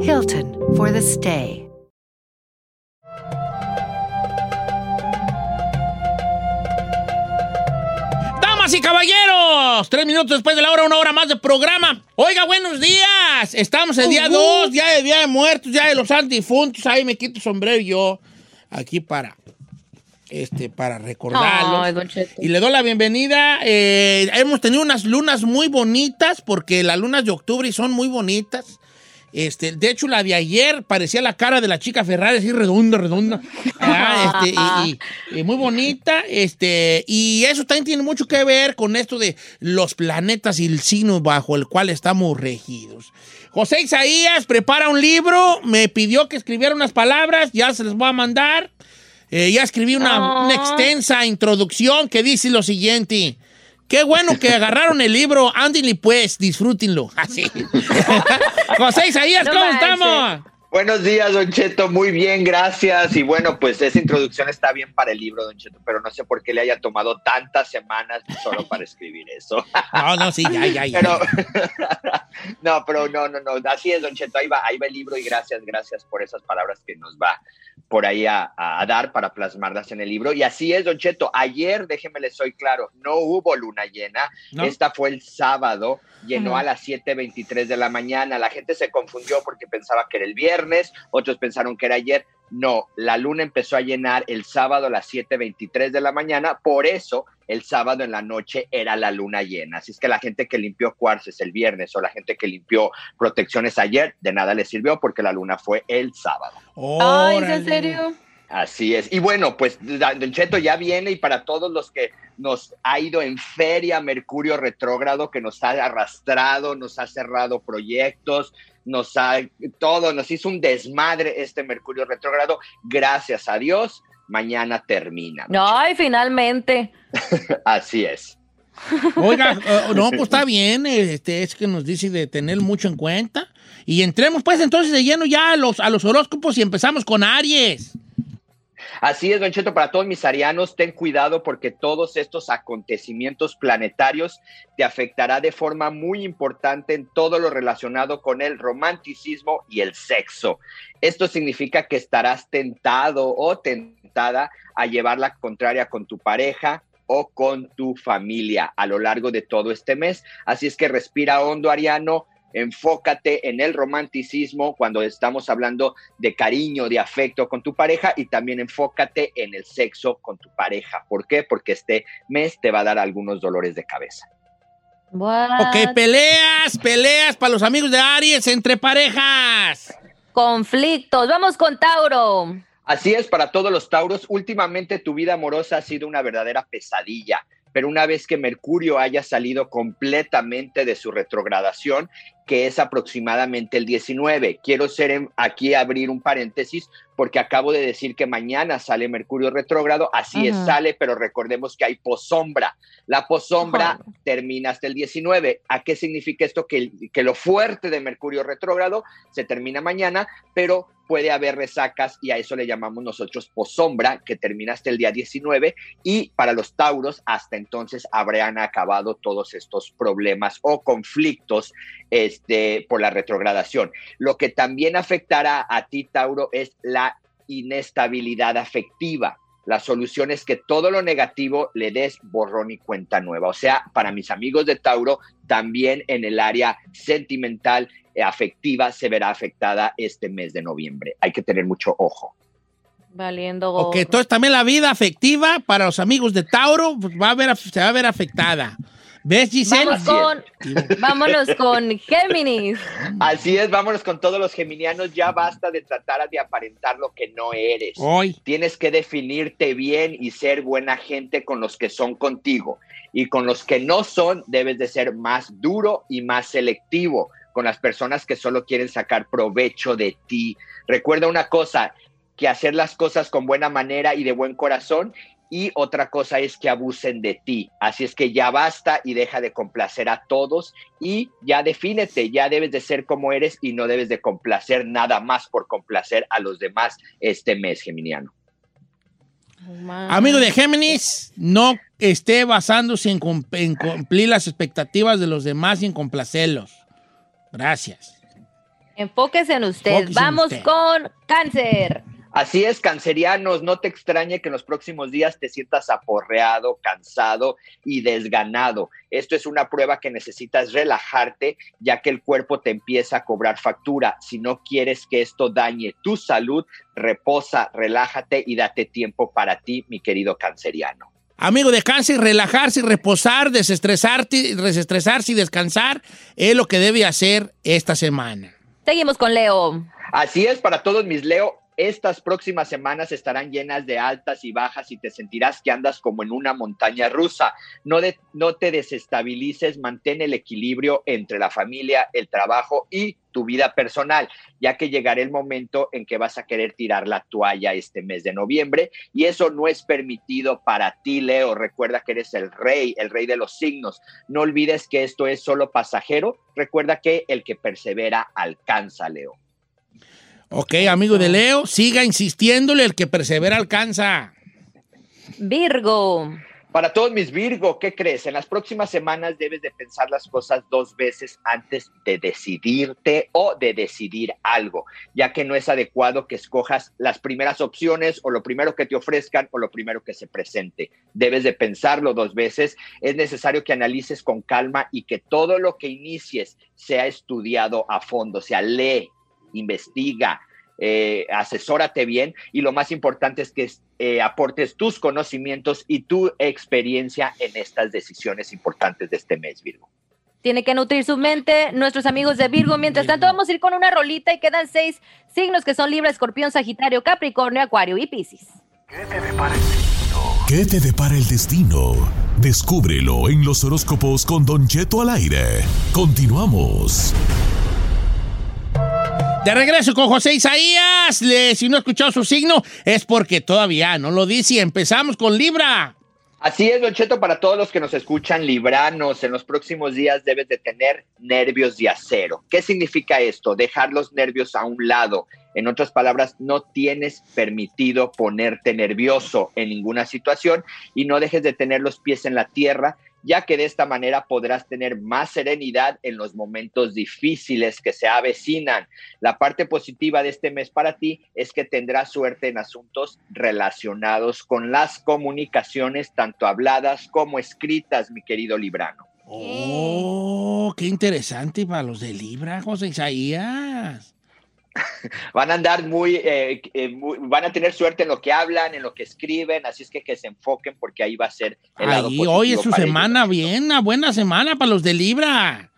Hilton for the stay. Damas y caballeros, tres minutos después de la hora, una hora más de programa. Oiga, buenos días. Estamos el día 2, ya de Día de Muertos, ya de los santos difuntos. Ahí me quito sombrero yo, aquí para, este, para Cheto. Y le doy la bienvenida. Eh, hemos tenido unas lunas muy bonitas, porque las lunas de octubre son muy bonitas. Este, de hecho, la de ayer parecía la cara de la chica Ferrari, así redonda, redonda. Ah, este, y, y- y muy bonita. Este, y eso también tiene mucho que ver con esto de los planetas y el signo bajo el cual estamos regidos. José Isaías prepara un libro, me pidió que escribiera unas palabras, ya se les voy a mandar. Eh, ya escribí una, Ah. una extensa introducción que dice lo siguiente. Qué bueno que agarraron el libro. Ándenle pues, disfrútenlo. Así. José Isaías, ¿cómo estamos? Buenos días, Don Cheto. Muy bien, gracias. Y bueno, pues esa introducción está bien para el libro, Don Cheto, pero no sé por qué le haya tomado tantas semanas solo para escribir eso. No, no, sí, ya, ya, ya. Pero, no, pero no, no, no. Así es, Don Cheto. Ahí va, ahí va el libro y gracias, gracias por esas palabras que nos va por ahí a, a dar para plasmarlas en el libro. Y así es, Don Cheto. Ayer, déjeme les soy claro, no hubo luna llena. ¿No? Esta fue el sábado, llenó a las 7.23 de la mañana. La gente se confundió porque pensaba que era el viernes, otros pensaron que era ayer. No, la luna empezó a llenar el sábado a las 7.23 de la mañana, por eso el sábado en la noche era la luna llena. Así es que la gente que limpió cuarces el viernes o la gente que limpió protecciones ayer, de nada les sirvió porque la luna fue el sábado. Ay, ¿es Órale. en serio? Así es. Y bueno, pues Don Cheto ya viene y para todos los que nos ha ido en feria Mercurio retrógrado, que nos ha arrastrado, nos ha cerrado proyectos, nos ha todo, nos hizo un desmadre este Mercurio retrógrado. Gracias a Dios, mañana termina. Don Ay, finalmente. Así es. Oiga, eh, no, pues está bien, este, es que nos dice de tener mucho en cuenta. Y entremos pues entonces de lleno ya a los, a los horóscopos y empezamos con Aries. Así es, Don Cheto, para todos mis arianos, ten cuidado porque todos estos acontecimientos planetarios te afectará de forma muy importante en todo lo relacionado con el romanticismo y el sexo. Esto significa que estarás tentado o tentada a llevar la contraria con tu pareja o con tu familia a lo largo de todo este mes. Así es que respira hondo, Ariano. Enfócate en el romanticismo cuando estamos hablando de cariño, de afecto con tu pareja y también enfócate en el sexo con tu pareja. ¿Por qué? Porque este mes te va a dar algunos dolores de cabeza. What? Ok, peleas, peleas para los amigos de Aries entre parejas. Conflictos. Vamos con Tauro. Así es, para todos los Tauros, últimamente tu vida amorosa ha sido una verdadera pesadilla, pero una vez que Mercurio haya salido completamente de su retrogradación, que es aproximadamente el 19, quiero ser en- aquí abrir un paréntesis porque acabo de decir que mañana sale Mercurio retrógrado, así es, sale, pero recordemos que hay posombra. La posombra termina hasta el 19. ¿A qué significa esto? Que, que lo fuerte de Mercurio retrógrado se termina mañana, pero puede haber resacas y a eso le llamamos nosotros posombra, que termina hasta el día 19 y para los tauros hasta entonces habrán acabado todos estos problemas o conflictos este, por la retrogradación. Lo que también afectará a ti, Tauro, es la inestabilidad afectiva. La solución es que todo lo negativo le des borrón y cuenta nueva. O sea, para mis amigos de Tauro, también en el área sentimental, eh, afectiva se verá afectada este mes de noviembre. Hay que tener mucho ojo. Valiendo Ok, entonces también la vida afectiva para los amigos de Tauro pues, va a ver, se va a ver afectada. ¿Ves, Giselle? Vamos con, vámonos con Géminis. Así es, vámonos con todos los geminianos. Ya basta de tratar de aparentar lo que no eres. Hoy. Tienes que definirte bien y ser buena gente con los que son contigo. Y con los que no son, debes de ser más duro y más selectivo con las personas que solo quieren sacar provecho de ti. Recuerda una cosa, que hacer las cosas con buena manera y de buen corazón. Y otra cosa es que abusen de ti. Así es que ya basta y deja de complacer a todos y ya defínete, ya debes de ser como eres y no debes de complacer nada más por complacer a los demás este mes, Geminiano. Amigo de Géminis, no esté basándose en, cum- en cumplir las expectativas de los demás y en complacerlos. Gracias. Enfóquese en usted. Enfóquese en Vamos usted. con Cáncer. Así es, cancerianos, no te extrañe que en los próximos días te sientas aporreado, cansado y desganado. Esto es una prueba que necesitas relajarte, ya que el cuerpo te empieza a cobrar factura. Si no quieres que esto dañe tu salud, reposa, relájate y date tiempo para ti, mi querido canceriano. Amigo de cáncer, relajarse y reposar, desestresarte, desestresarse y descansar es lo que debe hacer esta semana. Seguimos con Leo. Así es, para todos mis Leo, estas próximas semanas estarán llenas de altas y bajas y te sentirás que andas como en una montaña rusa. No, te desestabilices, mantén el equilibrio entre la familia, el trabajo y tu vida personal, ya que llegará el momento en que vas a querer tirar la toalla este mes de noviembre y eso no es permitido para ti, Leo. Recuerda que eres el rey, el rey de los signos. No olvides que esto es solo pasajero. Recuerda que el que persevera alcanza, Leo. Ok, amigo de Leo, siga insistiéndole, el que persevera alcanza. Virgo. Para todos mis Virgo, ¿qué crees? En las próximas semanas debes de pensar las cosas dos veces antes de decidirte o de decidir algo, ya que no es adecuado que escojas las primeras opciones o lo primero que te ofrezcan o lo primero que se presente. Debes de pensarlo dos veces. Es necesario que analices con calma y que todo lo que inicies sea estudiado a fondo, o sea, lee, investiga, eh, asesórate bien y lo más importante es que eh, aportes tus conocimientos y tu experiencia en estas decisiones importantes de este mes, Virgo. Tiene que nutrir su mente, nuestros amigos de Virgo. Mientras tanto, vamos a ir con una rolita y quedan seis signos que son Libra, Escorpión, Sagitario, Capricornio, Acuario y Piscis. ¿Qué te depara el destino? Descúbrelo en los horóscopos con Don Cheto al aire. Continuamos. De regreso con José Isaías. Si no ha escuchado su signo, es porque todavía no lo dice. Empezamos con Libra. Así es, Don Cheto, para todos los que nos escuchan libranos, en los próximos días debes de tener nervios de acero. ¿Qué significa esto? Dejar los nervios a un lado. En otras palabras, no tienes permitido ponerte nervioso en ninguna situación y no dejes de tener los pies en la tierra, ya que de esta manera podrás tener más serenidad en los momentos difíciles que se avecinan. La parte positiva de este mes para ti es que tendrás suerte en asuntos relacionados con las comunicaciones, tanto habladas como escritas, mi querido Librano. Oh, qué interesante para los de Libra, José Isaías. Van a andar muy, eh, eh, muy- van a tener suerte en lo que hablan, en lo que escriben, así es que que se enfoquen porque ahí va a ser el lado Ahí, hoy es su ellos. semana bien, una buena semana para los de Libra.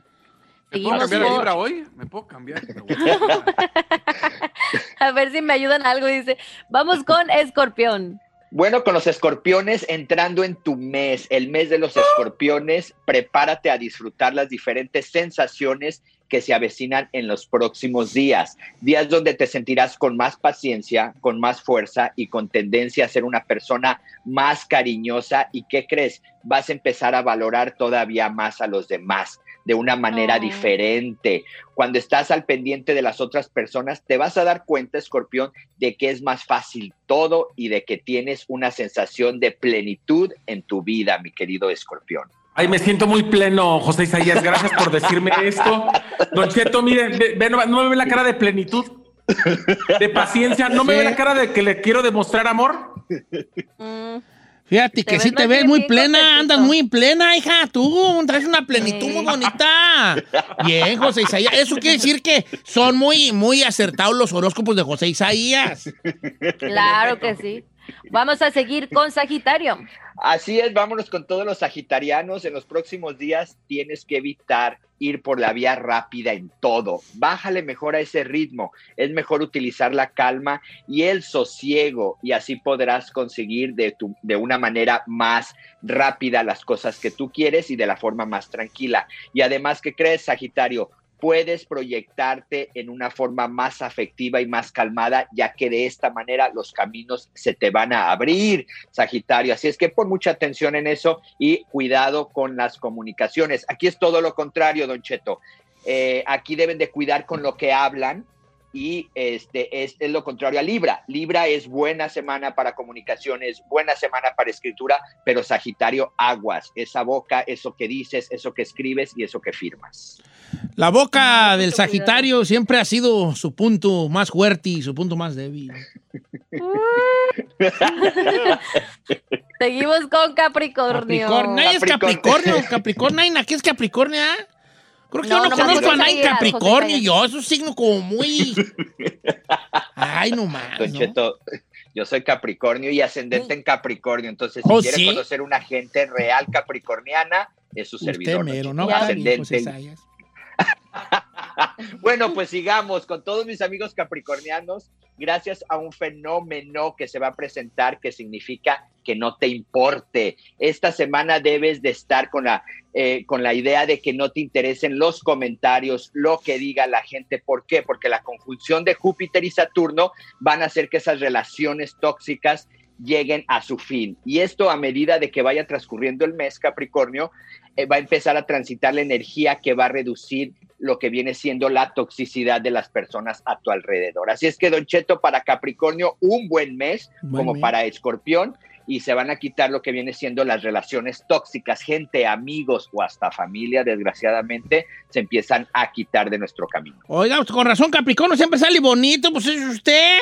¿Me puedo cambiar de libra hoy? ¿Me puedo cambiar? A ver si me ayudan algo, dice. Vamos con Escorpión. Bueno, con los escorpiones entrando en tu mes, el mes de los escorpiones, prepárate a disfrutar las diferentes sensaciones que se avecinan en los próximos días. Días donde te sentirás con más paciencia, con más fuerza y con tendencia a ser una persona más cariñosa. ¿Y qué crees? Vas a empezar a valorar todavía más a los demás de una manera Oh. diferente. Cuando estás al pendiente de las otras personas, te vas a dar cuenta, escorpión, de que es más fácil todo y de que tienes una sensación de plenitud en tu vida, mi querido escorpión. Ay, me siento muy pleno, José Isaías. Gracias por decirme esto. Don Cheto, miren, ve- ve- no, no me ve la cara de plenitud, de paciencia. No me Sí. ve la cara de que le quiero demostrar amor. Mm, Fíjate que sí te ves muy plena, andas muy plena, hija. Tú traes una plenitud muy bonita. Bien, José Isaías. Eso quiere decir que son muy, muy acertados los horóscopos de José Isaías. Claro que sí. Vamos a seguir con Sagitario. Así es, vámonos con todos los sagitarianos. En los próximos días tienes que evitar ir por la vía rápida en todo. Bájale mejor a ese ritmo. Es mejor utilizar la calma y el sosiego y así podrás conseguir de, tu, de una manera más rápida las cosas que tú quieres y de la forma más tranquila. Y además, ¿qué crees, Sagitario? Puedes proyectarte en una forma más afectiva y más calmada, ya que de esta manera los caminos se te van a abrir, Sagitario. Así es que pon mucha atención en eso y cuidado con las comunicaciones. Aquí es todo lo contrario, Don Cheto. Eh, aquí deben de cuidar con lo que hablan y este es, es, lo contrario a Libra. Libra es buena semana para comunicaciones, buena semana para escritura, pero Sagitario, aguas, esa boca, eso que dices, eso que escribes y eso que firmas. La boca del Sagitario siempre ha sido su punto más fuerte y su punto más débil. Seguimos con Capricornio. Capricornio. Nadie es Capricornio. Capricornio. ¿Qué es Capricornio? ¿eh? Creo que No, yo no conozco a nadie Capricornio. Yo, es un signo como muy. Ay, no más. Don ¿no? Cheto, yo soy Capricornio y ascendente en Capricornio. Entonces, si ¿Oh, quiere sí? conocer una gente real capricorniana, es su Usted servidor. mero. ¿no? Ascendente. Bueno, pues sigamos con todos mis amigos capricornianos, gracias a un fenómeno que se va a presentar que significa que no te importe. Esta semana debes de estar con la, eh, con la idea de que no te interesen los comentarios, lo que diga la gente. ¿Por qué? Porque la conjunción de Júpiter y Saturno van a hacer que esas relaciones tóxicas lleguen a su fin. Y esto a medida de que vaya transcurriendo el mes Capricornio, eh, va a empezar a transitar la energía que va a reducir lo que viene siendo la toxicidad de las personas a tu alrededor. Así es que, Don Cheto, para Capricornio, un buen mes, Buen como mes. para Escorpión, y se van a quitar lo que viene siendo las relaciones tóxicas, gente, amigos o hasta familia, desgraciadamente, se empiezan a quitar de nuestro camino. Oiga, con razón, Capricornio siempre sale bonito, pues es usted.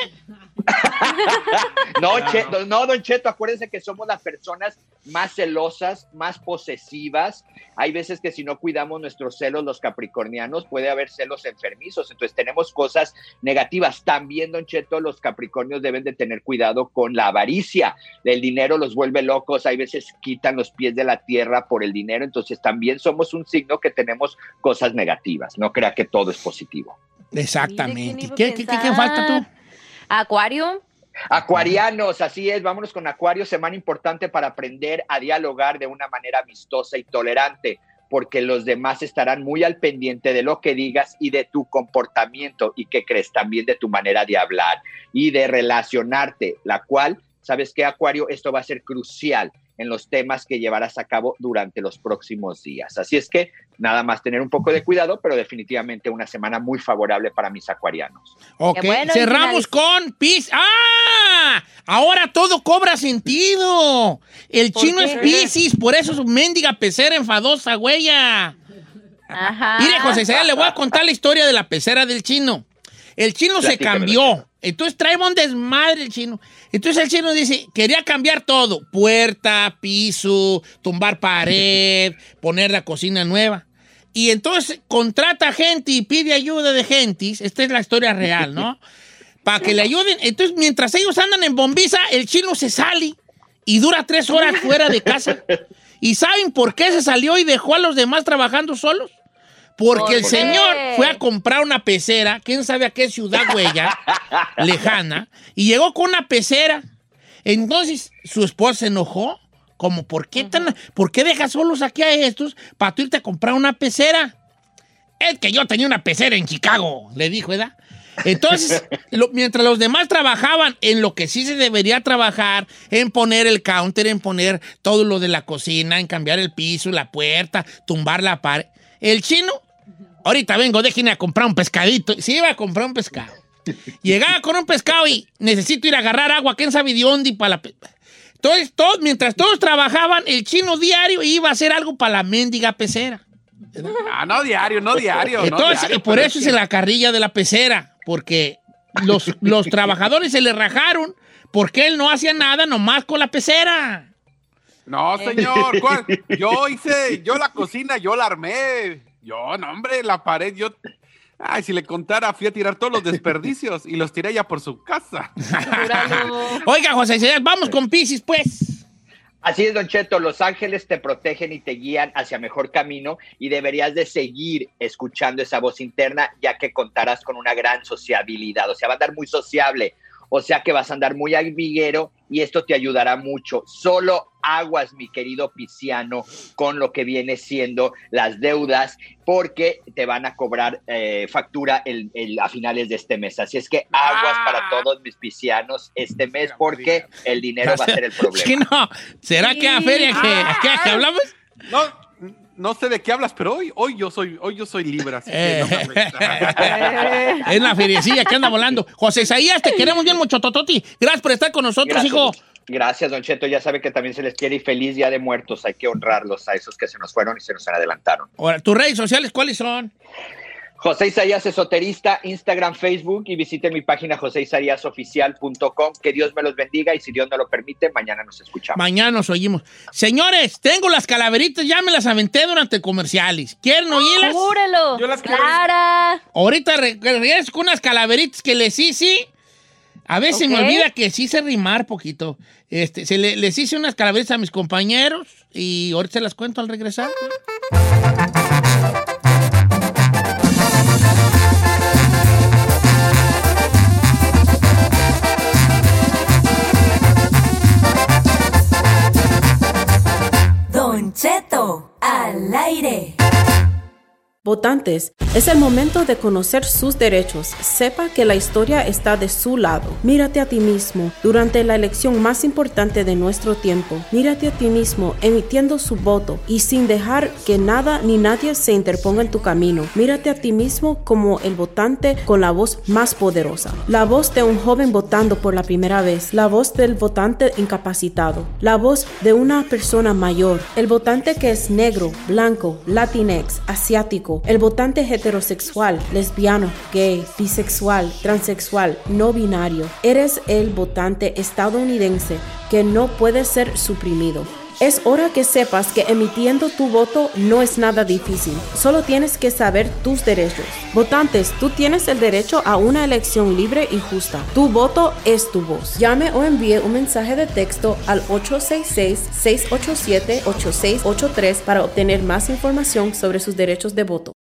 No, Che- no, Don Cheto, acuérdense que somos las personas más celosas, más posesivas. Hay veces que si no cuidamos nuestros celos, los capricornianos, puede haber celos enfermizos. Entonces tenemos cosas negativas. También, Don Cheto, los capricornios deben de tener cuidado con la avaricia. El dinero los vuelve locos. Hay veces quitan los pies de la tierra por el dinero. Entonces también somos un signo que tenemos cosas negativas. No crea que todo es positivo. Exactamente. Mire, ¿quién iba a ¿Qué, qué, qué, qué pensar? falta tú? Acuario. Acuarianos, así es, vámonos con Acuario, semana importante para aprender a dialogar de una manera amistosa y tolerante, porque los demás estarán muy al pendiente de lo que digas y de tu comportamiento y que crees también de tu manera de hablar y de relacionarte, la cual, ¿sabes qué, Acuario? Esto va a ser crucial en los temas que llevarás a cabo durante los próximos días. Así es que nada más tener un poco de cuidado, pero definitivamente una semana muy favorable para mis acuarianos. Ok, bueno, cerramos con Pis. ¡Ah! Ahora todo cobra sentido. El ¿Por chino qué? es Piscis, por eso su mendiga pecera enfadosa, güeya. Ajá. Mire, José Isaías, le voy a contar la historia de la pecera del chino. El chino se cambió. Entonces trae un desmadre el chino. Entonces el chino dice, quería cambiar todo. Puerta, piso, tumbar pared, poner la cocina nueva. Y entonces contrata gente y pide ayuda de gentis. Esta es la historia real, ¿no? Para que le ayuden. Entonces, mientras ellos andan en bombiza, el chino se sale y dura tres horas fuera de casa. ¿Y saben por qué se salió y dejó a los demás trabajando solos? Porque ¿Por el señor fue a comprar una pecera, quién sabe a qué ciudad huella, lejana, y llegó con una pecera. Entonces su esposa se enojó, como, ¿por qué, tan, ¿por qué dejas solos aquí a estos para tú irte a comprar una pecera? Es que yo tenía una pecera en Chicago, le dijo, ¿verdad? Entonces, lo- mientras los demás trabajaban en lo que sí se debería trabajar, en poner el counter, en poner todo lo de la cocina, en cambiar el piso, la puerta, tumbar la pared, el chino, ahorita vengo, déjenme a comprar un pescadito. Sí, iba a comprar un pescado. Llegaba con un pescado y necesito ir a agarrar agua, ¿quién sabe de dónde? Para la Entonces, todos, mientras todos trabajaban, el chino diario iba a hacer algo para la mendiga pecera. Ah, no diario, no diario. no Entonces, diario, por eso es que- la carrilla de la pecera, porque los, los trabajadores se le rajaron porque él no hacía nada nomás con la pecera. No, señor, ¿cuál? Yo hice, yo la cocina, yo la armé. Yo, no, hombre, la pared, yo. Ay, si le contara, fui a tirar todos los desperdicios y los tiré ya por su casa. Oiga, José vamos con Pisces, pues. Así es, Don Cheto, los ángeles te protegen y te guían hacia mejor camino y deberías de seguir escuchando esa voz interna ya que contarás con una gran sociabilidad, o sea, va a andar muy sociable, o sea que vas a andar muy albiguero y esto te ayudará mucho. Solo aguas, mi querido Pisciano, con lo que viene siendo las deudas, porque te van a cobrar eh, factura el, el- a finales de este mes. Así es que aguas Ah. para todos mis piscianos este mes, porque el dinero va a ser el problema. Sí, no. ¿Será que a feria que, a qué- a qué hablamos? No, no sé de qué hablas, pero hoy, hoy yo soy, hoy yo soy libre, así que Eh. no me afecta. Es la feriecilla que anda volando. José Isaías, te queremos bien mucho, Tototi. Gracias por estar con nosotros, Gracias, hijo. Gracias, Don Cheto. Ya sabe que también se les quiere y feliz Día de Muertos. Hay que honrarlos a esos que se nos fueron y se nos adelantaron. Ahora, tus redes sociales, ¿cuáles son? José Isaías Esoterista, Instagram, Facebook y visite mi página joseisaíasoficial.com. Que Dios me los bendiga y si Dios me lo permite, mañana nos escuchamos. Mañana nos oímos. Señores, tengo las calaveritas, ya me las aventé durante comerciales. ¿Quieren oírlas? ¡Júrelo! Yo las quiero. ¡Clara! Ahorita re- regreso con unas calaveritas que les hice. A veces me olvida que sí sé rimar poquito. Este, se le- les hice unas calaveritas a mis compañeros y ahorita se las cuento al regresar. Votantes, es el momento de conocer sus derechos. Sepa que la historia está de su lado. Mírate a ti mismo durante la elección más importante de nuestro tiempo. Mírate a ti mismo emitiendo su voto y sin dejar que nada ni nadie se interponga en tu camino. Mírate a ti mismo como el votante con la voz más poderosa. La voz de un joven votando por la primera vez. La voz del votante incapacitado. La voz de una persona mayor. El votante que es negro, blanco, latinex, asiático. El votante heterosexual, lesbiano, gay, bisexual, transexual, no binario. Eres el votante estadounidense que no puede ser suprimido. Es hora que sepas que emitiendo tu voto no es nada difícil. Solo tienes que saber tus derechos. Votantes, tú tienes el derecho a una elección libre y justa. Tu voto es tu voz. Llame o envíe un mensaje de texto al 866-687-8683 para obtener más información sobre sus derechos de voto.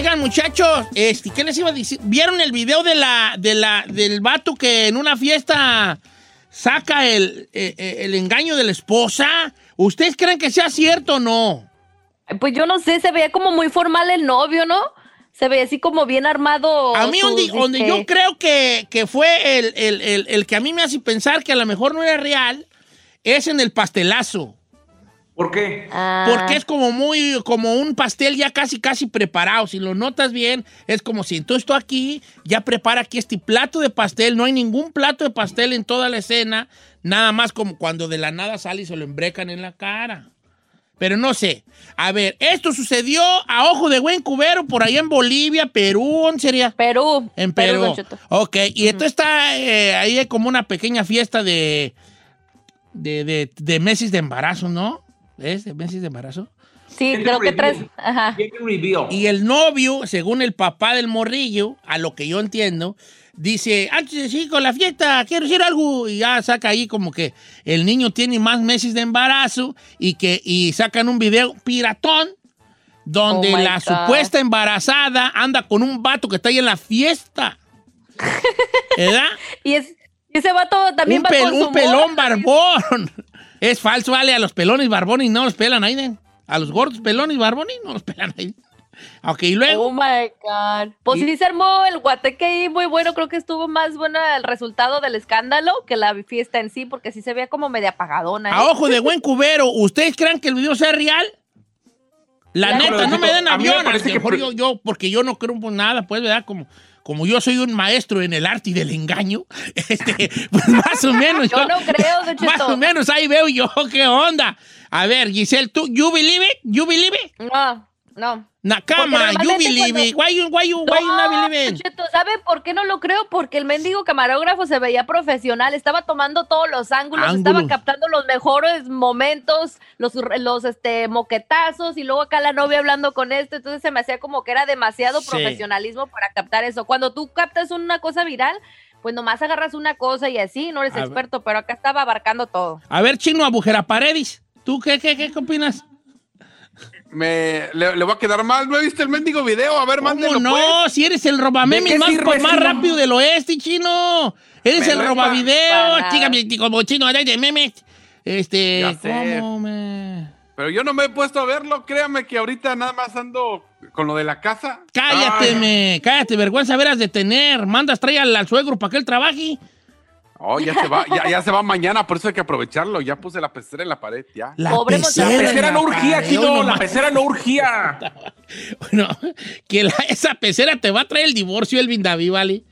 Oigan, muchachos, este, ¿qué les iba a decir? ¿Vieron el video de la, de la, del vato que en una fiesta saca el, eh, eh, el engaño de la esposa? ¿Ustedes creen que sea cierto o no? Pues yo no sé, se veía como muy formal el novio, ¿no? Se veía así como bien armado. A mí, donde, donde yo creo que, que fue el, el- el- el que a mí me hace pensar que a lo mejor no era real, es en el pastelazo. ¿Por qué? ah, Porque es como muy, como un pastel ya casi, casi preparado. Si lo notas bien, es como si entonces tú aquí ya prepara aquí este plato de pastel. No hay ningún plato de pastel en toda la escena. Nada más como cuando de la nada sale y se lo embrecan en la cara. Pero no sé. A ver, esto sucedió a ojo de buen cubero por allá en Bolivia, Perú, ¿dónde sería? Perú. En Perú, ok, y esto está eh, ahí como una pequeña fiesta de, de, de, de meses de embarazo, ¿no? ¿Es de meses de embarazo? Sí, creo que tres. Ajá. Y el novio, según el papá del morrillo, a lo que yo entiendo, dice, antes de seguir con la fiesta, quiero decir algo. Y ya saca ahí como que el niño tiene más meses de embarazo y que y sacan un video piratón donde Oh la God. supuesta embarazada anda con un vato que está ahí en la fiesta. ¿Verdad? Y, es, ese vato también un, va pel- con su un pelón barbón. Es falso, vale, a los pelones barbones no los pelan ahí. A los gordos pelones barbones no los pelan ahí. Ok, y luego... Oh my God. Pues sí se armó el guateque ahí muy bueno. Creo que estuvo más bueno el resultado del escándalo que la fiesta en sí, porque sí se veía como media apagadona. ¿eh? A ojo de buen cubero, ¿ustedes creen que el video sea real? La La neta, no me den a mí me avión. que pre- yo, yo- porque yo no creo en nada, pues, ¿verdad? Como, como yo soy un maestro en el arte y del engaño, este, pues más o menos. Yo no creo, Don Más o menos ahí veo yo qué onda. A ver, Giselle, ¿tú, you believe it? You believe it? No, no. Nakama, you believe it. cuando- Why you, why you, why you not believe it? ¿sabe por qué no lo creo? Porque el mendigo camarógrafo se veía profesional, estaba tomando todos los ángulos, estaba captando los mejores momentos, los, los este, moquetazos, y luego acá la novia hablando con este, entonces se me hacía como que era demasiado Sí. profesionalismo para captar eso. Cuando tú captas una cosa viral, pues nomás agarras una cosa y así, no eres A ver. experto, pero acá estaba abarcando todo. A ver, Chino Agujera Paredes, ¿tú qué, qué, qué, qué opinas? Me, le, le va a quedar mal. ¿No he visto el mendigo video? A ver, mándelo. ¿Cómo no? pues. Si eres el ¿De robamemes qué más, sirve, más rápido del oeste, chino. Eres Me el robavideo. Dígame, como chino, allá de memes. Este, Ya sé. ¿cómo me...? Pero yo no me he puesto a verlo. Créame que ahorita nada más ando con lo de la casa. Cállate, me, cállate, vergüenza veras de tener. Mandas, trae al, al suegro para que él trabaje. Oh, ya se va, ya, ya se va mañana, por eso hay que aprovecharlo. Ya puse la pecera en la pared, ya. La Pobre pecera, La en pecera no la urgía, pared, la pecera no urgía. Bueno, que la- esa pecera te va a traer el divorcio, Elvin David, ¿vale?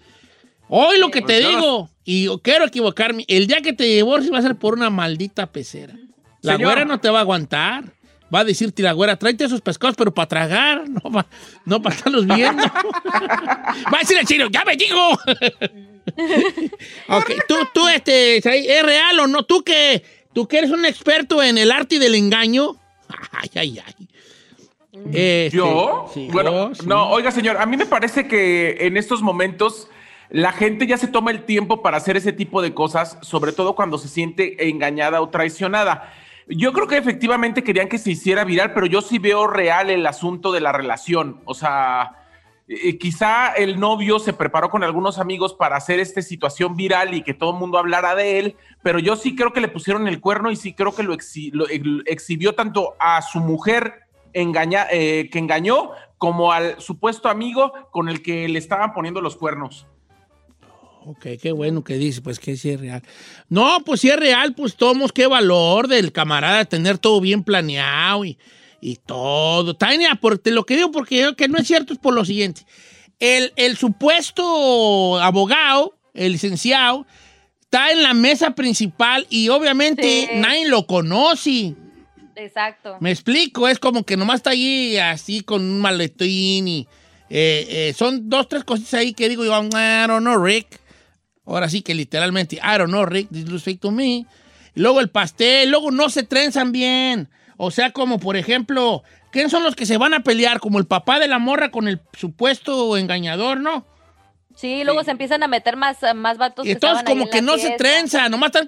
Hoy lo que te Pues digo, y yo quiero equivocarme, el día que te divorcies va a ser por una maldita pecera. La Señor. güera no te va a aguantar. Va a decirte la güera, tráete esos pescados, pero para tragar, no para no pa estarlos viendo. va a decir el chino, ¡ya me digo! ok, tú, tú, este, ¿es real o no? ¿Tú que, tú que eres un experto en el arte del engaño? Ay, ay, ay. Este, ¿Yo? sí, bueno, yo, sí. no, oiga, señor, a mí me parece que en estos momentos la gente ya se toma el tiempo para hacer ese tipo de cosas, sobre todo cuando se siente engañada o traicionada. Yo creo que efectivamente querían que se hiciera viral, pero yo sí veo real el asunto de la relación. O sea, eh, quizá el novio se preparó con algunos amigos para hacer esta situación viral y que todo el mundo hablara de él, pero yo sí creo que le pusieron el cuerno y sí creo que lo, exhi- lo ex- exhibió tanto a su mujer eh, que engañó como al supuesto amigo con el que le estaban poniendo los cuernos. Ok, qué bueno que dice, pues que sí es real. No, pues si es real, pues tomos qué valor del camarada tener todo bien planeado y, y todo. Tania, por, te lo que digo porque que no es cierto es por lo siguiente. El, el supuesto abogado, el licenciado, está en la mesa principal y obviamente Sí. nadie lo conoce. Exacto. Me explico, es como que nomás está allí así con un maletín y eh, eh, son dos, tres cositas ahí que digo yo, I don't know, Rick. Ahora sí que literalmente, I don't know, Rick, this looks fake to me. Y luego el pastel, luego no se trenzan bien. O sea, como por ejemplo, ¿quiénes son los que se van a pelear? Como el papá de la morra con el supuesto engañador, ¿no? Sí, luego se empiezan a meter más, más vatos. Y ahí como en que no se fiesta. trenza, nomás están,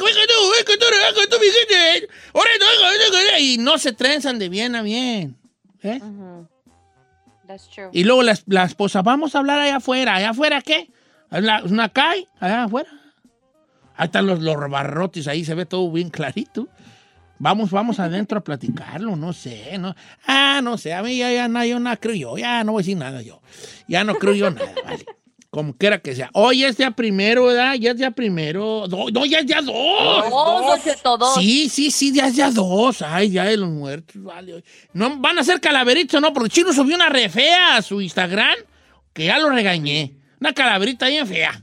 y no se trenzan de bien a bien. ¿Eh? Ujú. That's true. Y luego la, la esposa, vamos a hablar allá afuera. ¿Allá afuera qué? ¿En la- una calle? Allá afuera. Ahí están los, los barrotes, ahí se ve todo bien clarito. Vamos, vamos adentro a platicarlo, no sé, ¿no? Ah, no sé, a mí ya, ya no, yo no creo yo, ya no voy a decir nada yo. Ya no creo yo nada, vale. Como quiera que sea. Hoy es día primero, ¿verdad? Ya es día primero. No, no, ya es día dos. Dos, Cheto, dos. Sí, sí, sí, ya es día dos. Ay, ya de los muertos, vale. No van a ser calaveritos, no, porque Chino subió una re fea a su Instagram, que ya lo regañé. Una calaverita bien fea.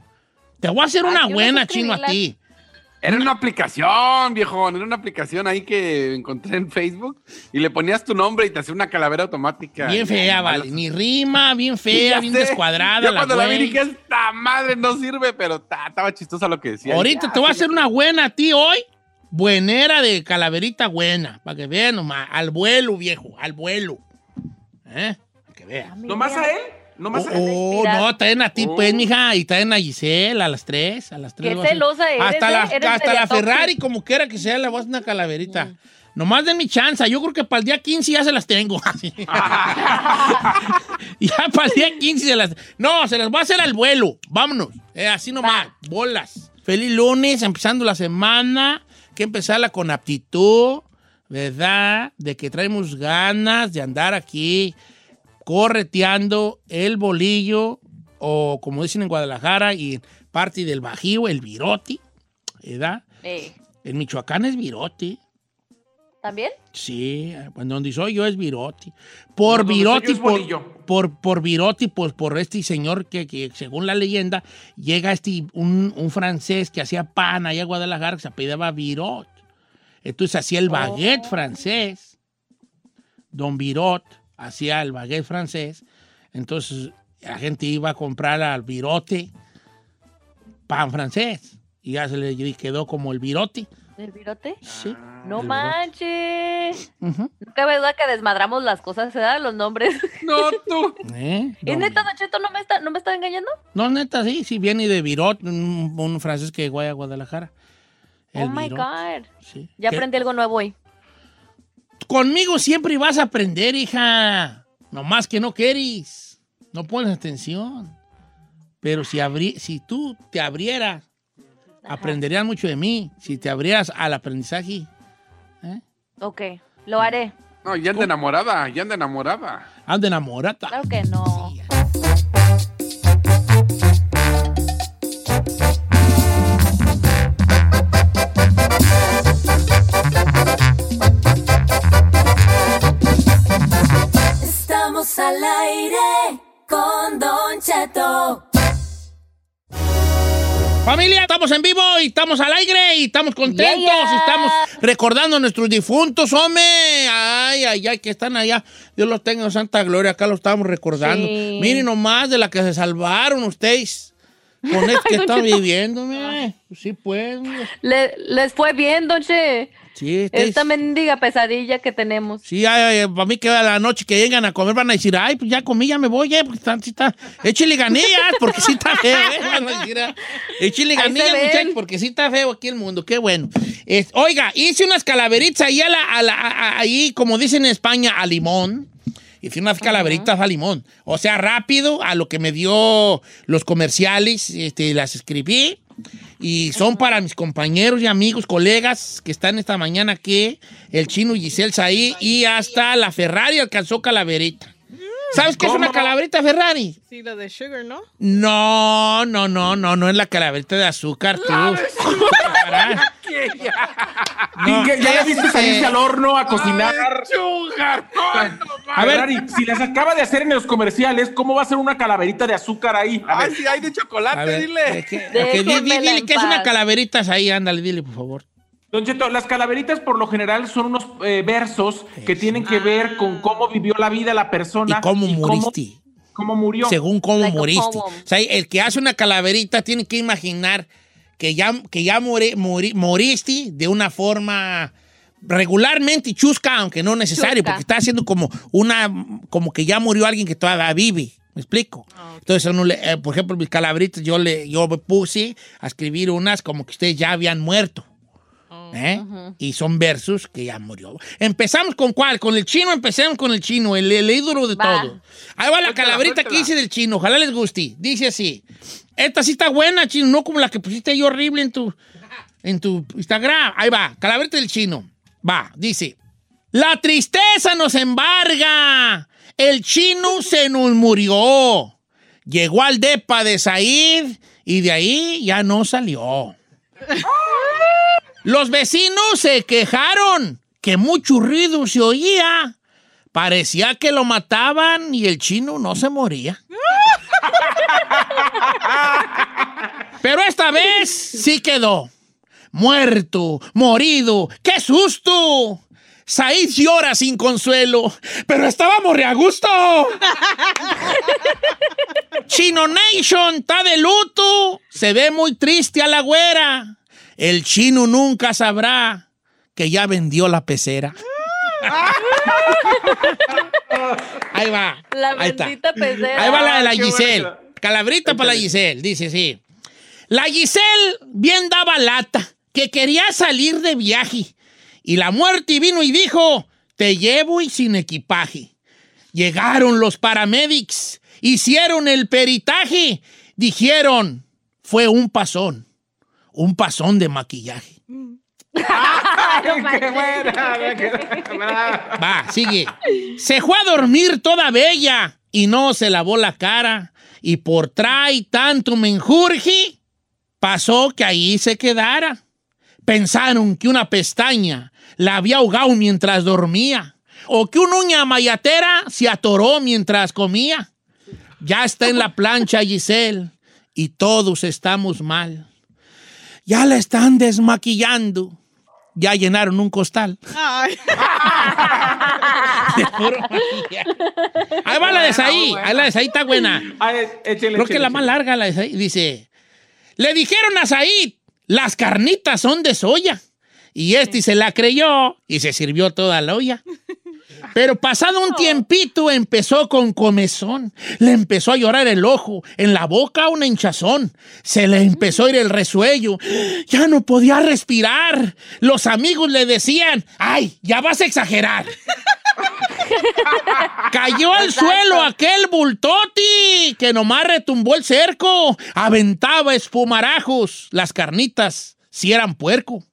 Te voy a hacer una no buena, Chino, a ti. Era una aplicación, viejo. Era una aplicación ahí que encontré en Facebook y le ponías tu nombre y te hacía una calavera automática. Bien fea, vale. Ni rima, bien fea, bien sé. descuadrada. Yo la cuando la vi dije, esta madre no sirve, pero ta- estaba chistosa lo que decía. Ahorita Ya, te voy a sí, hacer una buena a ti hoy. Buenera de calaverita buena. Para que vean nomás. Al vuelo, viejo. Al vuelo. ¿Eh? Para que vean. ¿Nomás a él? ¿Nomás a él? Oh, no, traen a ti, pues, mija, y traen a Giselle a las tres, a las tres. Qué celosa eres, Hasta ¿eh? la, Eres hasta la. Ferrari, como quiera que sea, le voy a hacer una calaverita. Nomás de mi chance, yo creo que para el día 15 ya se las tengo. ya para el día 15 se las... No, se las voy a hacer al vuelo. Vámonos. Eh, así nomás, bolas. Feliz lunes, empezando la semana. Que empezarla con aptitud, ¿verdad? De que traemos ganas de andar aquí correteando el bolillo, o como dicen en Guadalajara y en parte del Bajío, el virote, ¿verdad? Eh, En Michoacán es virote. ¿También? Sí, donde soy yo es virote. Por No, es por, por, por virote, pues por este señor que, que según la leyenda llega este, un, un francés que hacía pan allá en Guadalajara que se apellidaba Virot. Entonces hacía el baguette francés. Don Virot hacía el baguette francés. Entonces la gente iba a comprar al virote pan francés. Y ya se le quedó como el virote. ¿El virote? Sí. No virote. manches. Ujú. No cabe duda que desmadramos las cosas, se dan los nombres. No, tú. ¿Eh? ¿Es Don- neta, Don no me está, no me está engañando? No, neta, sí, sí, viene de Virot, un, un francés que fue a Guadalajara. El oh my Virot, God. sí. Ya ¿Qué? aprendí algo nuevo hoy. Conmigo siempre vas a aprender, hija. Nomás que no quieres. No pones atención. Pero si, abri- si tú te abrieras, aprenderías mucho de mí. Si te abrieras al aprendizaje. Ok, lo haré. No, ya anda enamorada, ya anda enamorada. Anda enamorada. Claro que no. Estamos Familia, estamos en vivo y estamos al aire y estamos contentos Yeah, yeah. y estamos recordando a nuestros difuntos, hombre. Ay, ay, ay, que están allá. Dios los tenga en santa gloria. Acá lo estamos recordando. Sí. Miren nomás de la que se salvaron ustedes. Con esto que están Cheto. viviendo, mire. Sí, pues. mire. Le- les fue bien, Don Che. Sí, ustedes- Esta mendiga pesadilla que tenemos. Sí, ay, ay, para mí que a la noche que llegan a comer van a decir, ay, pues ya comí, ya me voy, eh, porque está, sí está, échale ganillas, porque sí está feo, eh, van a decir, ah, échale ganillas, muchachos, porque sí está feo aquí el mundo, qué bueno. Es- oiga, hice unas calaveritas ahí, a la, a la- a- a- ahí, como dicen en España, a limón. Hice unas calaveritas a limón. O sea, rápido, a lo que me dio los comerciales, este, las escribí. Y son para mis compañeros y amigos, colegas que están esta mañana aquí, el chino Giselle Saí y hasta la Ferrari alcanzó calaverita. ¿Sabes qué es una ¿Cómo? calaverita Ferrari? Sí, lo de Sugar, ¿no? No, no, no, no, no es la calaverita de azúcar, tú. Caray. ¿Y que ya la viste este- salirse al horno a cocinar? A ver. Ferrari, si las acaba de hacer en los comerciales, ¿cómo va a ser una calaverita de azúcar ahí? A Ay, sí, hay de chocolate, A ver, dile. ¿de qué- ok, di- di- Déjenmela dile que es una calaverita ahí, ándale, dile, por favor. Don Cheto, las calaveritas por lo general son unos eh, versos que tienen que ver con cómo vivió la vida la persona ¿Y cómo moriste? Cómo, murió. Según cómo Like poem. O sea, el que hace una calaverita tiene que imaginar que ya, que ya more- moriste de una forma regularmente chusca, aunque no necesario, Chusca. porque está haciendo como una, como que ya murió alguien que todavía vive. ¿Me explico? Entonces, uno le- eh, por ejemplo, mis calaveritas, yo le, yo me puse a escribir unas como que ustedes ya habían muerto. ¿Eh? Y son versos que ya murió. Empezamos con cuál? Con el chino, empecemos con el chino, el, el ídolo de Va. todo. Ahí va la calabrita que dice del chino, ojalá les guste. Dice así. Esta sí está buena, chino, no como la que pusiste ahí horrible en tu, en tu Instagram. Ahí va, calabrita del chino. Va, dice. La tristeza nos embarga. El chino se nos murió. Llegó al depa de Said y de ahí ya no salió. Los vecinos se quejaron que mucho ruido se oía. Parecía que lo mataban y el chino no se moría. Pero esta vez sí quedó. Muerto, morido. ¡Qué susto! Said llora sin consuelo, pero estábamos re a gusto. Chino Nation está de luto. Se ve muy triste a la güera. El chino nunca sabrá que ya vendió la pecera. Ahí va. La Ahí está. bendita pecera. Ahí va la de la qué Giselle. Calabrita para la Giselle. Dice sí. La Giselle bien daba lata, que quería salir de viaje. Y la muerte vino y dijo, te llevo y sin equipaje. Llegaron los paramedics, hicieron el peritaje, dijeron, fue un pasón, un pasón de maquillaje. Qué buena. Va, sigue. Se fue a dormir toda bella y no se lavó la cara. Y por trae tanto menjurje, pasó que ahí se quedara. Pensaron que una pestaña la había ahogado mientras dormía. O que una uña mayatera se atoró mientras comía. Ya está en la plancha Giselle y todos estamos mal. Ya la están desmaquillando. Ya llenaron un costal. De puro maquillaje. Ahí va la de Saí. Ahí la de Saí está buena. Ay, Creo que la más larga la de Saí. Dice, le dijeron a Said, las carnitas son de soya. Y este se la creyó y se sirvió toda la olla. Pero pasado un tiempito empezó con comezón. Le empezó a llorar el ojo, en la boca una hinchazón. Se le empezó a ir el resuello. Ya no podía respirar. Los amigos le decían, ay, ya vas a exagerar. Cayó al suelo aquel bultoti que nomás retumbó el cerco. Aventaba espumarajos. Las carnitas si eran puerco.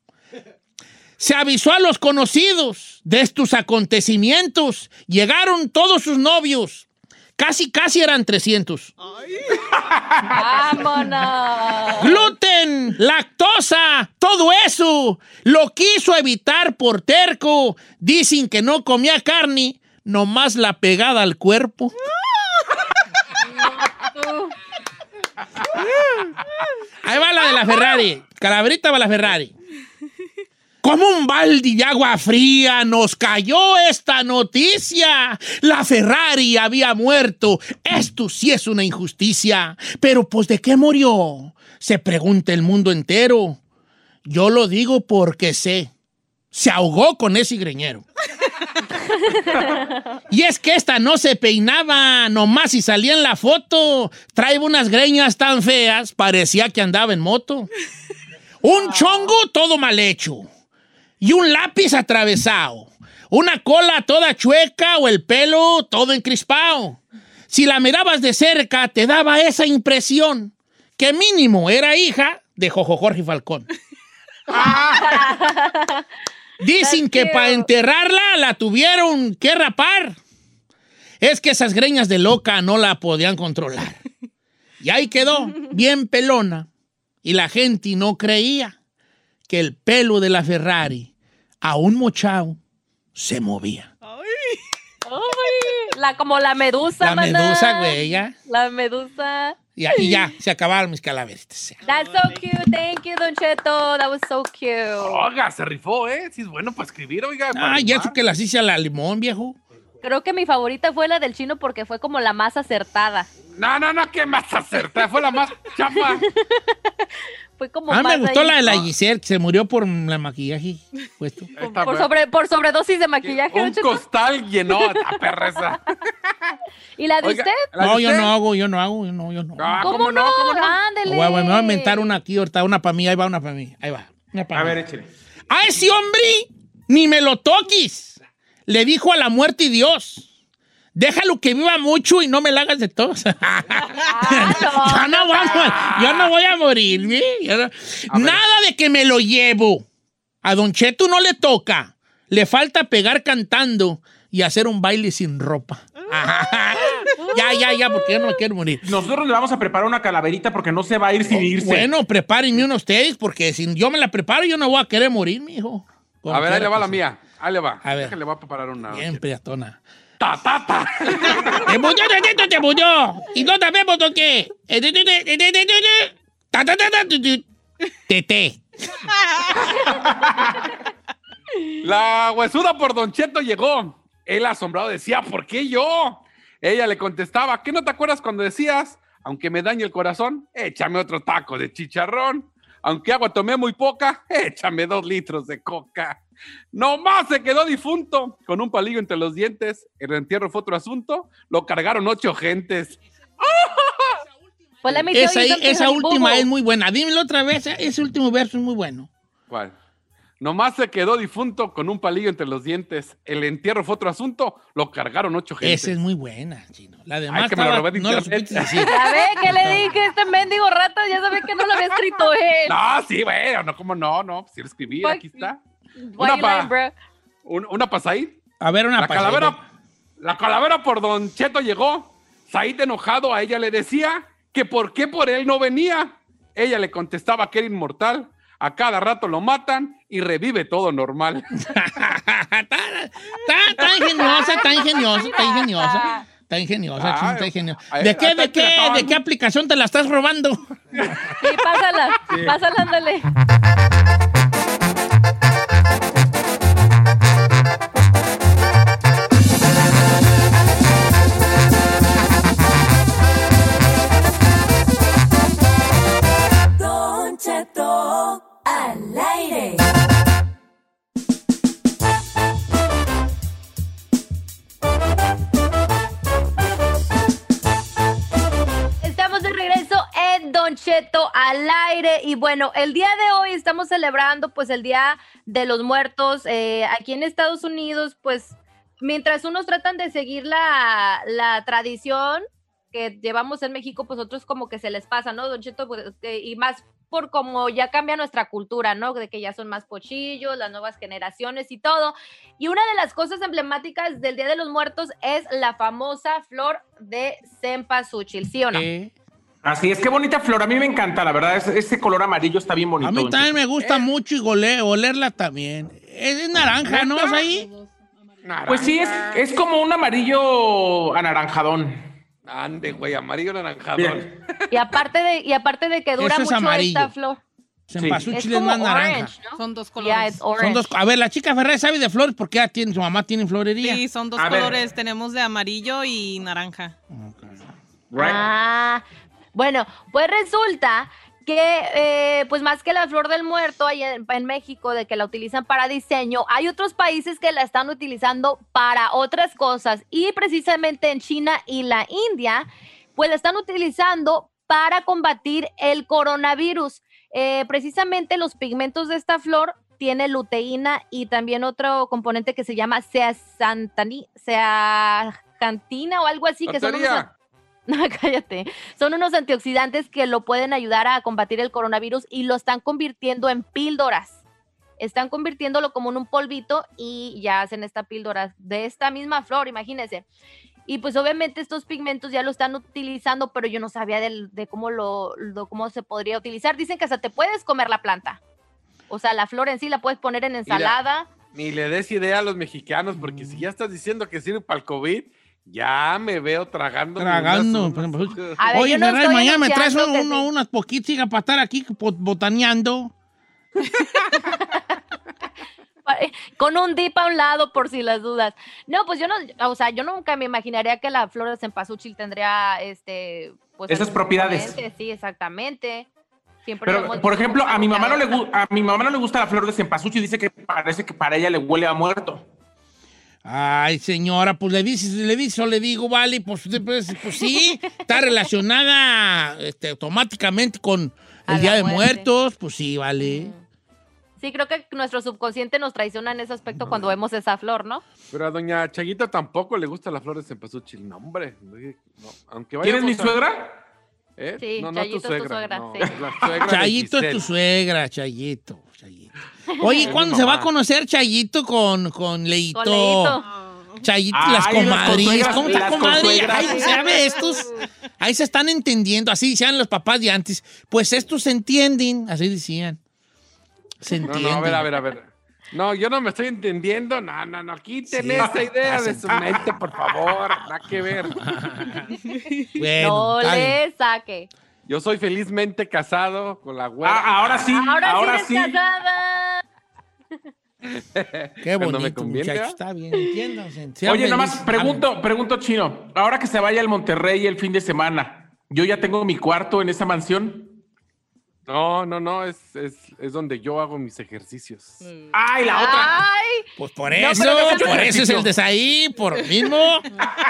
Se avisó a los conocidos de estos acontecimientos. Llegaron todos sus novios. Casi, casi eran 300. ¡Vámonos! Gluten, lactosa, todo eso. Lo quiso evitar por terco. Dicen que no comía carne, nomás la pegada al cuerpo. Ahí va la de la Ferrari. Calabrita va la Ferrari. Como un balde de agua fría nos cayó esta noticia. La Ferrari había muerto. Esto sí es una injusticia. Pero pues ¿de qué murió? Se pregunta el mundo entero. Yo lo digo porque sé. Se ahogó con ese greñero. Y es que esta no se peinaba, nomás si salía en la foto. Trae unas greñas tan feas, parecía que andaba en moto. Un chongo todo mal hecho. Y un lápiz atravesado. Una cola toda chueca o el pelo todo encrispado. Si la mirabas de cerca, te daba esa impresión que mínimo era hija de Jojo Jorge Falcón. Dicen que para enterrarla la tuvieron que rapar. Es que esas greñas de loca no la podían controlar. Y ahí quedó, bien pelona. Y la gente no creía que el pelo de la Ferrari, aún mochado, se movía. Ay, la, como la medusa, La maná. medusa, güey, ya. La medusa. Y, y ya, se acabaron mis calaveritas. That's so cute. Thank you, Don Cheto. That was so cute. Oiga, se rifó, ¿eh? Sí es bueno para escribir, oiga. Ah, ya eso que las hice a la limón, viejo. Creo que mi favorita fue la del chino porque fue como la más acertada. No, no, no, ¿qué más acertada? Fue la más chapa. Fue como A mí más me gustó ahí, la de la ¿no? Giselle, que se murió por la maquillaje puesto. Por, sobre, por sobredosis de maquillaje, Un Cheto. costal llenó a la perreza. ¿Y la de Oiga, usted? ¿la de No, yo usted? no hago, yo no hago, yo no, yo no. Ah, ¿Cómo, no? ¿Cómo no? Ándele. Me voy a inventar una aquí ahorita, una para mí, ahí va una para mí. Ahí va. Una A mí. ver, échele. A ese hombre ni me lo toques. Le dijo a la muerte y Dios. Déjalo que viva mucho y no me la hagas de tos. yo, no voy a, yo no voy a no- Nada de que me lo llevo. A Don Cheto no le toca. Le falta pegar cantando y hacer un baile sin ropa. ya, ya, ya, porque yo no me quiero morir. Nosotros le vamos a preparar una calaverita porque no se va a ir sin irse. Bueno, prepárenme uno ustedes, porque si yo me la preparo, yo no voy a querer morir, mijo. A ver, ahí le va la Como mía. Ahí le va. A ver. Déjale, va a preparar una. Bien, priatona. Ta, ta, ta. ¡Te bulló, te bulló, te bulló! ¿Y no sabemos lo que? Eh. Tete. La huesuda por Don Cheto llegó. Él asombrado decía, ¿por qué yo? Ella le contestaba, ¿qué no te acuerdas cuando decías, aunque me dañe el corazón, échame otro taco de chicharrón? Aunque agua tomé muy poca, échame dos litros de coca. Nomás se quedó difunto, con un palillo entre los dientes. El entierro fue otro asunto. Lo cargaron ocho gentes. Pues let me tell Esa, esa última es muy buena. Dímelo otra vez, ese último verso es muy bueno. ¿Cuál? Nomás se quedó difunto con un palillo entre los dientes. El entierro fue otro asunto. Lo cargaron ocho gentes. Esa es muy buena, chino. La demás Ay, que me lo estaba- robé de no la internet. supiste decir. Ya ve que le dije este mendigo rata, ya sabe que no lo había escrito él. No, sí, bueno, no, ¿cómo no? No, si lo escribí, Fuck aquí está. Una pa- bro? Un- una para Said. A ver, una La pasada. calavera, la calavera por Don Cheto llegó. Said enojado a ella le decía que por qué por él no venía. Ella le contestaba que era inmortal. A cada rato lo matan y revive todo normal. Está, está ingeniosa, está ingeniosa, está ingeniosa. Está ingeniosa, chino, está ingeniosa. ay, ¿De qué, de qué, de qué aplicación te la estás robando? Sí, pásala, pásala, ándale. y bueno, el día de hoy estamos celebrando pues el Día de los Muertos eh, aquí en Estados Unidos, pues mientras unos tratan de seguir la, tradición que llevamos en México, pues otros como que se les pasa, ¿no? Don Cheto, pues, que- y más por como ya cambia nuestra cultura, ¿no? De que ya son más pochillos, las nuevas generaciones y todo. Y una de las cosas emblemáticas del Día de los Muertos es la famosa flor de cempasúchil, ¿sí o no? Así es, qué bonita flor. A mí me encanta, la verdad. Ese, ese color amarillo está bien bonito. A mí también me gusta mucho y gole- olerla también. Es, es naranja, ¿no? ¿Es ahí? Pues sí, es, es como un amarillo anaranjadón. Ande, güey, amarillo naranjado. Y aparte de, y aparte de que dura Eso es mucho amarillo. esta flor. Cempasúchil Es es, como más naranja. orange, ¿no? Son dos colores. Son dos, a ver, la chica Ferrer sabe de flores porque ella tiene, su mamá tiene florería. Sí, son dos A ver. colores. Tenemos de amarillo y naranja. Ah, bueno, pues resulta que, eh, pues más que la flor del muerto ahí en, México, de que la utilizan para diseño, hay otros países que la están utilizando para otras cosas y precisamente en China y la India, pues la están utilizando para combatir el coronavirus. Eh, precisamente los pigmentos de esta flor tiene luteína y también otro componente que se llama zeaxantina o algo así, que son cállate. Son unos antioxidantes que lo pueden ayudar a combatir el coronavirus y lo están convirtiendo en píldoras. Están convirtiéndolo como en un polvito y ya hacen esta píldora de esta misma flor, imagínense. Y pues obviamente estos pigmentos ya lo están utilizando, pero yo no sabía de cómo lo, cómo se podría utilizar. Dicen que hasta te puedes comer la planta. O sea, la flor en sí la puedes poner en ensalada. Ni le des idea a los mexicanos, porque si ya estás diciendo que sirve para el COVID, ya me veo tragando. Tragando. unas- unas- A ver, Oye, no mañana me traes uno, uno- sí. unas poquitas para estar aquí bot- botaneando. con un dip a un lado por si las dudas. No, pues yo no, o sea, yo nunca me imaginaría que la flor de cempasúchil tendría este pues Esas propiedades. Sí, exactamente. Siempre lo Pero, por ejemplo, a mi mamá no le a mi mamá no le gusta la flor de cempasúchil y dice que parece que para ella le huele a muerto. Ay, señora, pues le dices, le dices o le digo, vale, pues, pues, pues sí, está relacionada este, automáticamente con A el Día de muerte. Muertos, pues sí, vale. Sí, creo que nuestro subconsciente nos traiciona en ese aspecto cuando vemos esa flor, ¿no? Pero a doña Chayita tampoco le gustan las flores de cempasúchil. No, hombre. No, aunque vaya ¿Quién es mi suegra? ¿Eh? Sí, no, no Chayito tu es tu suegra. suegra, no, sí. es la suegra de Chayito es tu suegra, Chayito. Chayito. Oye, ¿cuándo se va a conocer Chayito con, con Leito? Con Leito. Chayito, Ay, las comadres. ¿Cómo está comadre? Ay, ¿sabe estos? Ahí se están entendiendo, así decían los papás de antes. Pues estos se entienden, así decían. Se No, no, a ver, a ver, a ver. No, yo no me estoy entendiendo. No, no, no. Quiten esa idea de su mente, por favor. Nada que ver. Bueno, no le saque. Yo soy felizmente casado con la güera. Ah, ahora sí, Ahora, ahora sí sí. eres casada. Qué me bonito, conviene, muchacho. Está bien, entiendo. Oye, nada más feliz. pregunto, pregunto chino. Ahora que se vaya al Monterrey el fin de semana, yo ya tengo mi cuarto en esa mansión. No, no, no. Es, es, es donde yo hago mis ejercicios. ¡Ay, la otra! Ay, Pues por eso, por eso es el desaí, por lo mismo.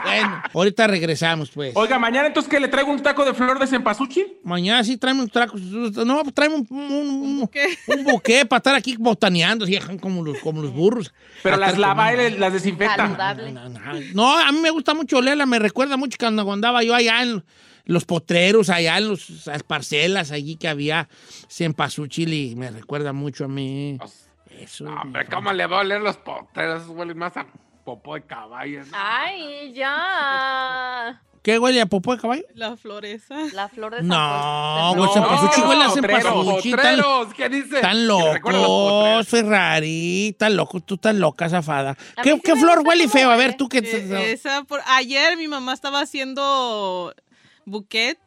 Bueno, ahorita regresamos, pues. Oiga, mañana entonces que le traigo un taco de flor de cempasúchil. Mañana sí traemos un traco. No, pues traemos un, un, un, un buque para estar aquí botaneando, así, como los, como los burros. Pero las lava y comiendo. las desinfecta. no, no, a mí me gusta mucho olerla, me recuerda mucho cuando andaba yo allá en los potreros, allá en los, las parcelas allí que había cempasúchil y me recuerda mucho a mí. Eso. No, hombre, ¿cómo le va a oler los potreros? Huelen más a popó de caballo. ¿no? Ay, ya. ¿Qué huele a popó de caballo? La floresa. La flor de No, San güey, Juan. cempasúchil no, huele a. Tan, ¡Potreros! ¿Qué dice? tan potreros. Ferrari, tan loco, tú tan loca, zafada. ¿Qué, sí flor huele feo? A ver, tú qué... Eh, esa por- ayer mi mamá estaba haciendo buquet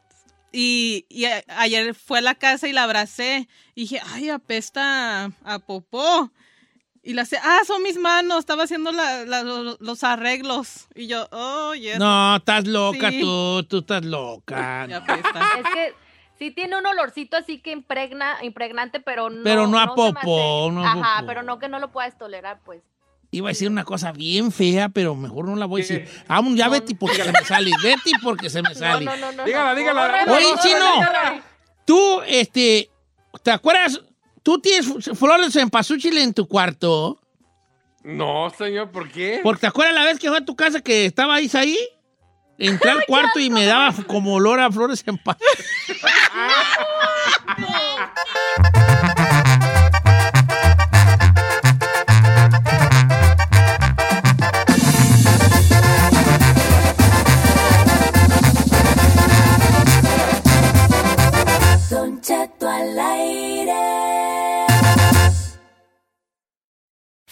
y, y a- ayer fue a la casa y la abracé. Y dije, ay, apesta a popó. Y la sé, ah, son mis manos, estaba haciendo la- la- lo- los arreglos. Y yo, oh, yes. No, estás loca Sí. tú, tú estás loca. Apesta. Es que sí tiene un olorcito así que impregna, impregnante, pero no. Pero no a no a Ajá, popó. pero no que no lo puedas tolerar, pues. Iba a decir una cosa bien fea, pero mejor no la voy a decir. Vamos, ya Betty porque se me sale. Betty porque se me No, sale. no, no, no. Dígala, no. dígala. Oye, chino. Tú, este, ¿te acuerdas? ¿Tú tienes flores en pasúchil en tu cuarto? No, señor, ¿por qué? Porque te acuerdas la vez que fue a tu casa que estaba ahí ahí? Entré al cuarto y me daba como olor a flores en paz.